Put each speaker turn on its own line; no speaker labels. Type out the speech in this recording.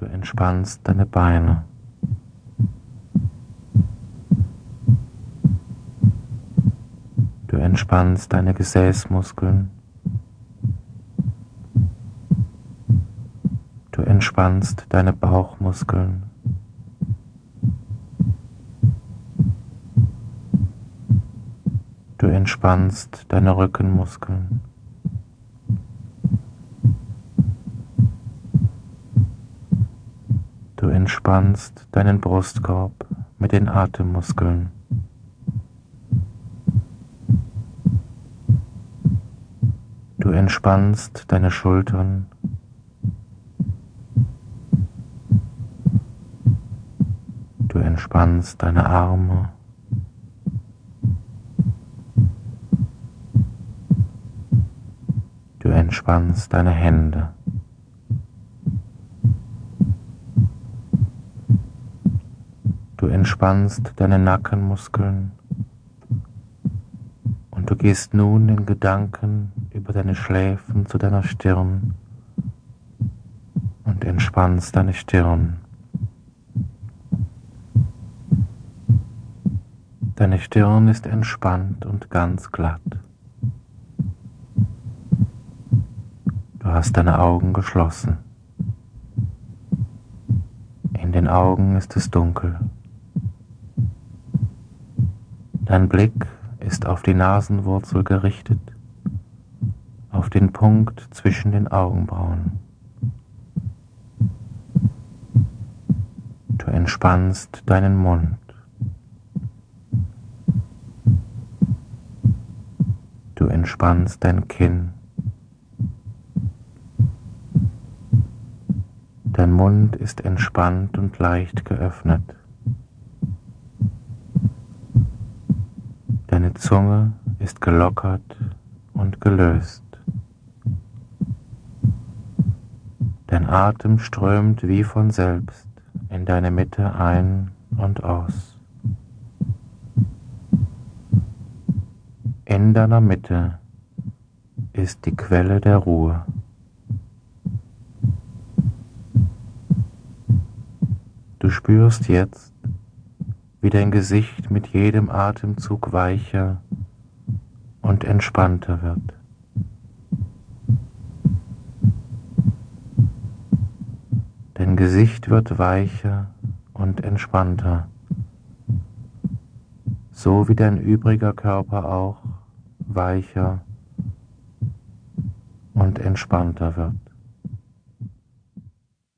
Du entspannst deine Beine. Du entspannst deine Gesäßmuskeln. Du entspannst deine Bauchmuskeln. Du entspannst deine Rückenmuskeln. Du entspannst deinen Brustkorb mit den Atemmuskeln. Du entspannst deine Schultern. Du entspannst deine Arme. Du entspannst deine Hände. Du entspannst deine Nackenmuskeln und du gehst nun in Gedanken über deine Schläfen zu deiner Stirn und entspannst deine Stirn. Deine Stirn ist entspannt und ganz glatt. Du hast deine Augen geschlossen. In den Augen ist es dunkel. Dein Blick ist auf die Nasenwurzel gerichtet, auf den Punkt zwischen den Augenbrauen. Du entspannst deinen Mund. Du entspannst dein Kinn. Dein Mund ist entspannt und leicht geöffnet. Deine Zunge ist gelockert und gelöst. Dein Atem strömt wie von selbst in deine Mitte ein und aus. In deiner Mitte ist die Quelle der Ruhe. Du spürst jetzt, wie dein Gesicht mit jedem Atemzug weicher und entspannter wird. Dein Gesicht wird weicher und entspannter, so wie dein übriger Körper auch weicher und entspannter wird.